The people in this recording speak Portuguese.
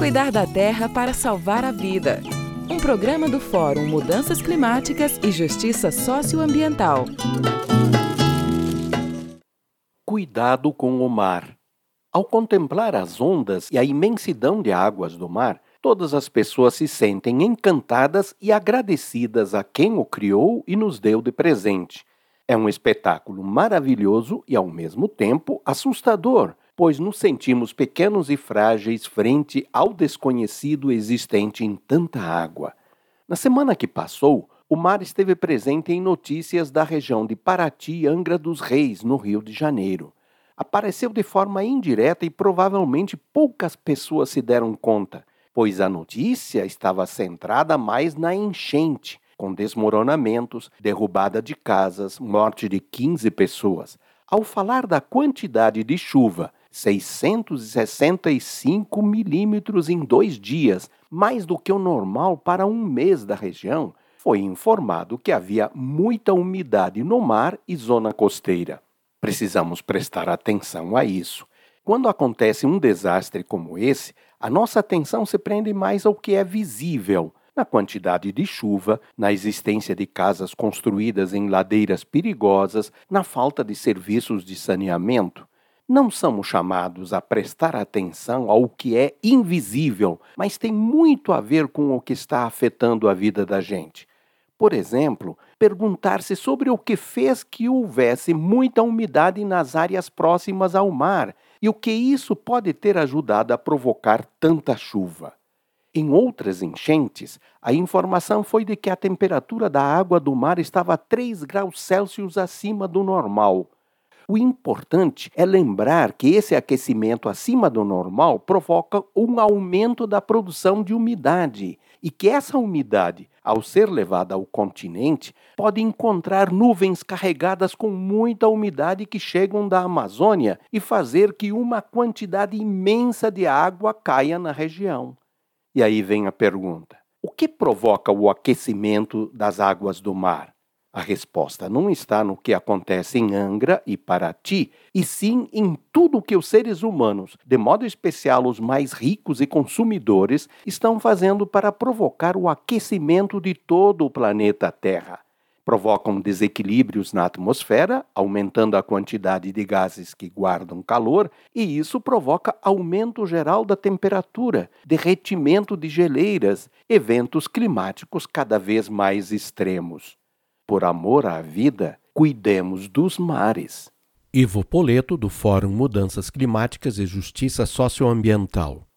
Cuidar da terra para salvar a vida. Um programa do Fórum Mudanças Climáticas e Justiça Socioambiental. Cuidado com o mar. Ao contemplar as ondas e a imensidão de águas do mar, todas as pessoas se sentem encantadas e agradecidas a quem o criou e nos deu de presente. É um espetáculo maravilhoso e, ao mesmo tempo, assustador, pois nos sentimos pequenos e frágeis frente ao desconhecido existente em tanta água. Na semana que passou, o mar esteve presente em notícias da região de Paraty Angra dos Reis, no Rio de Janeiro. Apareceu de forma indireta e provavelmente poucas pessoas se deram conta, pois a notícia estava centrada mais na enchente, com desmoronamentos, derrubada de casas, morte de 15 pessoas. Ao falar da quantidade de chuva, 665 milímetros em dois dias, mais do que o normal para um mês da região, foi informado que havia muita umidade no mar e zona costeira. Precisamos prestar atenção a isso. Quando acontece um desastre como esse, a nossa atenção se prende mais ao que é visível, na quantidade de chuva, na existência de casas construídas em ladeiras perigosas, na falta de serviços de saneamento. Não somos chamados a prestar atenção ao que é invisível, mas tem muito a ver com o que está afetando a vida da gente. Por exemplo, perguntar-se sobre o que fez que houvesse muita umidade nas áreas próximas ao mar e o que isso pode ter ajudado a provocar tanta chuva. Em outras enchentes, a informação foi de que a temperatura da água do mar estava 3 graus Celsius acima do normal. O importante é lembrar que esse aquecimento acima do normal provoca um aumento da produção de umidade e que essa umidade, ao ser levada ao continente, pode encontrar nuvens carregadas com muita umidade que chegam da Amazônia e fazer que uma quantidade imensa de água caia na região. E aí vem a pergunta: o que provoca o aquecimento das águas do mar? A resposta não está no que acontece em Angra e Paraty, e sim em tudo que os seres humanos, de modo especial os mais ricos e consumidores, estão fazendo para provocar o aquecimento de todo o planeta Terra provocam desequilíbrios na atmosfera, aumentando a quantidade de gases que guardam calor, e isso provoca aumento geral da temperatura, derretimento de geleiras, eventos climáticos cada vez mais extremos. Por amor à vida, cuidemos dos mares. Ivo Poleto, do Fórum Mudanças Climáticas e Justiça Socioambiental.